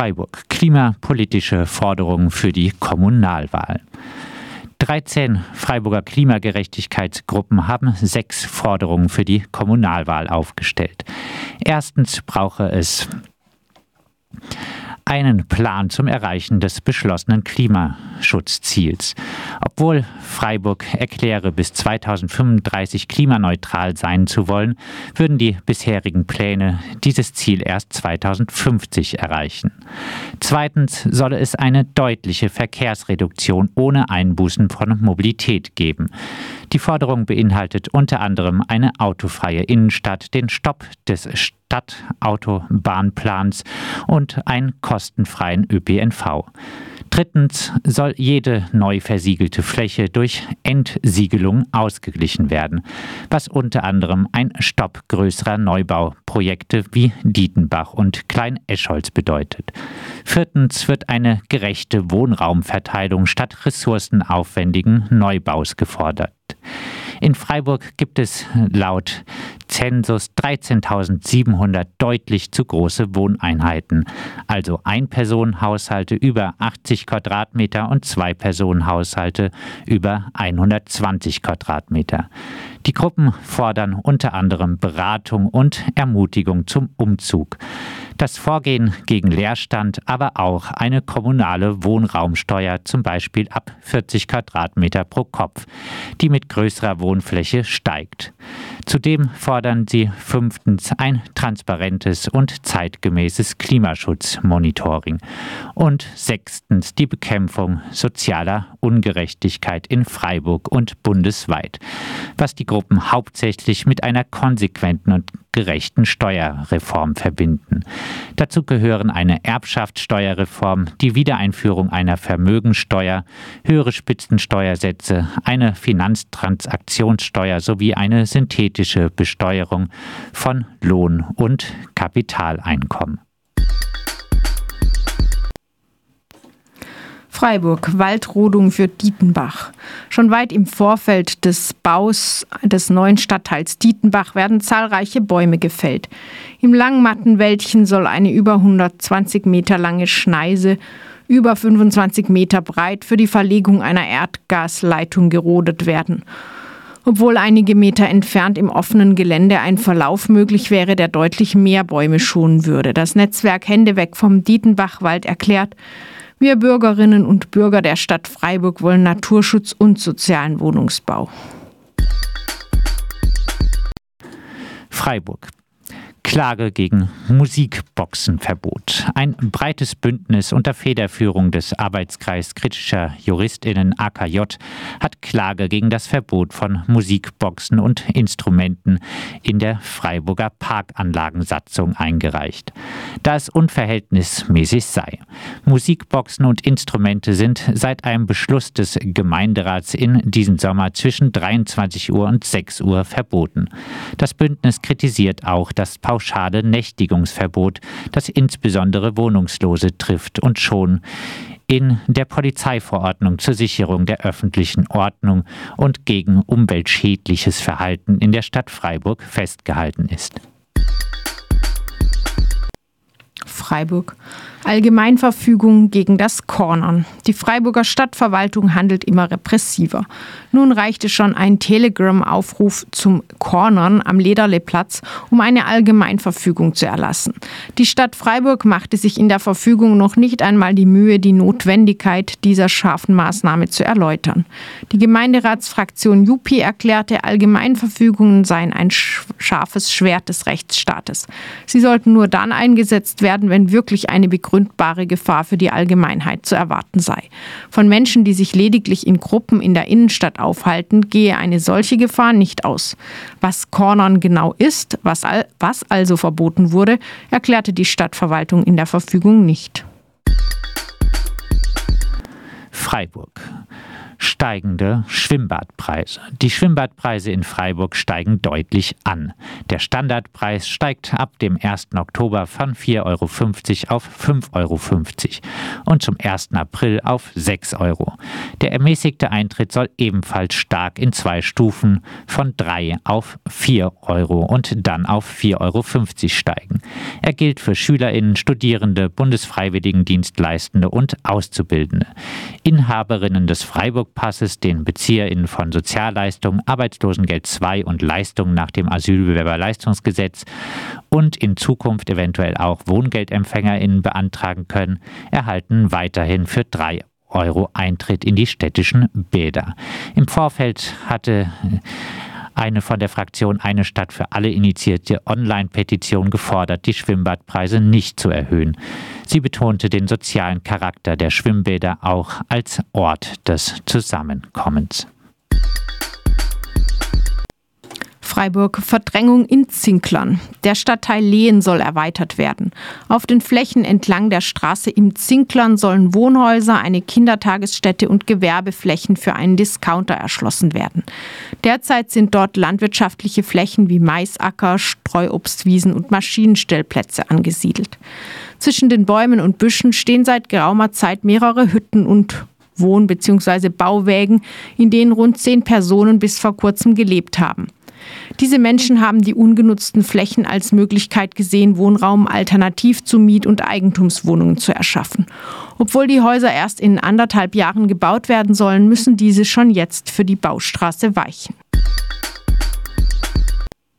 Freiburg. Klimapolitische Forderungen für die Kommunalwahl. 13 Freiburger Klimagerechtigkeitsgruppen haben sechs Forderungen für die Kommunalwahl aufgestellt. Erstens brauche es einen Plan zum Erreichen des beschlossenen Klimaschutzziels. Obwohl Freiburg erkläre, bis 2035 klimaneutral sein zu wollen, würden die bisherigen Pläne dieses Ziel erst 2050 erreichen. Zweitens solle es eine deutliche Verkehrsreduktion ohne Einbußen von Mobilität geben. Die Forderung beinhaltet unter anderem eine autofreie Innenstadt, den Stopp des Stadtautobahnplans und einen kostenfreien ÖPNV. Drittens soll jede neu versiegelte Fläche durch Entsiegelung ausgeglichen werden, was unter anderem ein Stopp größerer Neubauprojekte wie Dietenbach und Klein-Escholz bedeutet. Viertens wird eine gerechte Wohnraumverteilung statt ressourcenaufwendigen Neubaus gefordert. In Freiburg gibt es laut Zensus 13.700 deutlich zu große Wohneinheiten, also Ein-Personen-Haushalte über 80 Quadratmeter und Zwei-Personen-Haushalte über 120 Quadratmeter. Die Gruppen fordern unter anderem Beratung und Ermutigung zum Umzug das Vorgehen gegen Leerstand, aber auch eine kommunale Wohnraumsteuer, zum Beispiel ab 40 Quadratmeter pro Kopf, die mit größerer Wohnfläche steigt. Zudem fordern sie fünftens ein transparentes und zeitgemäßes Klimaschutzmonitoring und sechstens die Bekämpfung sozialer Ungerechtigkeit in Freiburg und bundesweit, was die Gruppen hauptsächlich mit einer konsequenten und gerechten Steuerreform verbinden. Dazu gehören eine Erbschaftssteuerreform, die Wiedereinführung einer Vermögensteuer, höhere Spitzensteuersätze, eine Finanztransaktionssteuer sowie eine synthetische Besteuerung von Lohn- und Kapitaleinkommen. Freiburg, Waldrodung für Dietenbach. Schon weit im Vorfeld des Baus des neuen Stadtteils Dietenbach werden zahlreiche Bäume gefällt. Im Langmattenwäldchen soll eine über 120 Meter lange Schneise über 25 Meter breit für die Verlegung einer Erdgasleitung gerodet werden. Obwohl einige Meter entfernt im offenen Gelände ein Verlauf möglich wäre, der deutlich mehr Bäume schonen würde. Das Netzwerk Hände weg vom Dietenbachwald erklärt, wir Bürgerinnen und Bürger der Stadt Freiburg wollen Naturschutz und sozialen Wohnungsbau. Freiburg. Klage gegen Musikboxenverbot. Ein breites Bündnis unter Federführung des Arbeitskreis kritischer JuristInnen AKJ hat Klage gegen das Verbot von Musikboxen und Instrumenten in der Freiburger Parkanlagensatzung eingereicht, da es unverhältnismäßig sei. Musikboxen und Instrumente sind seit einem Beschluss des Gemeinderats in diesem Sommer zwischen 23 Uhr und 6 Uhr verboten. Das Bündnis kritisiert auch das Pauschal pauschale Nächtigungsverbot, das insbesondere Wohnungslose trifft und schon in der Polizeiverordnung zur Sicherung der öffentlichen Ordnung und gegen umweltschädliches Verhalten in der Stadt Freiburg festgehalten ist. Freiburg. Allgemeinverfügung gegen das Cornern. Die Freiburger Stadtverwaltung handelt immer repressiver. Nun reichte schon ein Telegram-Aufruf zum Cornern am Lederleplatz, um eine Allgemeinverfügung zu erlassen. Die Stadt Freiburg machte sich in der Verfügung noch nicht einmal die Mühe, die Notwendigkeit dieser scharfen Maßnahme zu erläutern. Die Gemeinderatsfraktion Jupi erklärte, Allgemeinverfügungen seien ein scharfes Schwert des Rechtsstaates. Sie sollten nur dann eingesetzt werden, wenn wirklich eine Begründung begründbare Gefahr für die Allgemeinheit zu erwarten sei. Von Menschen, die sich lediglich in Gruppen in der Innenstadt aufhalten, gehe eine solche Gefahr nicht aus. Was Cornern genau ist, was, al was also verboten wurde, erklärte die Stadtverwaltung in der Verfügung nicht. Freiburg. Steigende Schwimmbadpreise. Die Schwimmbadpreise in Freiburg steigen deutlich an. Der Standardpreis steigt ab dem 1. Oktober von 4,50 Euro auf 5,50 Euro und zum 1. April auf 6 Euro. Der ermäßigte Eintritt soll ebenfalls stark in zwei Stufen von 3 auf 4 Euro und dann auf 4,50 Euro steigen. Er gilt für SchülerInnen, Studierende, Bundesfreiwilligendienstleistende und Auszubildende. Inhaberinnen des Freiburg-Passes, den BezieherInnen von Sozialleistungen, Arbeitslosengeld II und Leistungen nach dem Asylbewerberleistungsgesetz und in Zukunft eventuell auch WohngeldempfängerInnen beantragen können, erhalten weiterhin für drei Euro Eintritt in die städtischen Bäder. Im Vorfeld hatte eine von der Fraktion Eine Stadt für alle initiierte Online-Petition gefordert, die Schwimmbadpreise nicht zu erhöhen. Sie betonte den sozialen Charakter der Schwimmbäder auch als Ort des Zusammenkommens. Freiburg Verdrängung in Zinklern. Der Stadtteil Lehen soll erweitert werden. Auf den Flächen entlang der Straße im Zinklern sollen Wohnhäuser, eine Kindertagesstätte und Gewerbeflächen für einen Discounter erschlossen werden. Derzeit sind dort landwirtschaftliche Flächen wie Maisacker, Streuobstwiesen und Maschinenstellplätze angesiedelt. Zwischen den Bäumen und Büschen stehen seit geraumer Zeit mehrere Hütten und Wohn- bzw. Bauwägen, in denen rund zehn Personen bis vor kurzem gelebt haben. Diese Menschen haben die ungenutzten Flächen als Möglichkeit gesehen, Wohnraum alternativ zu Miet- und Eigentumswohnungen zu erschaffen. Obwohl die Häuser erst in anderthalb Jahren gebaut werden sollen, müssen diese schon jetzt für die Baustraße weichen.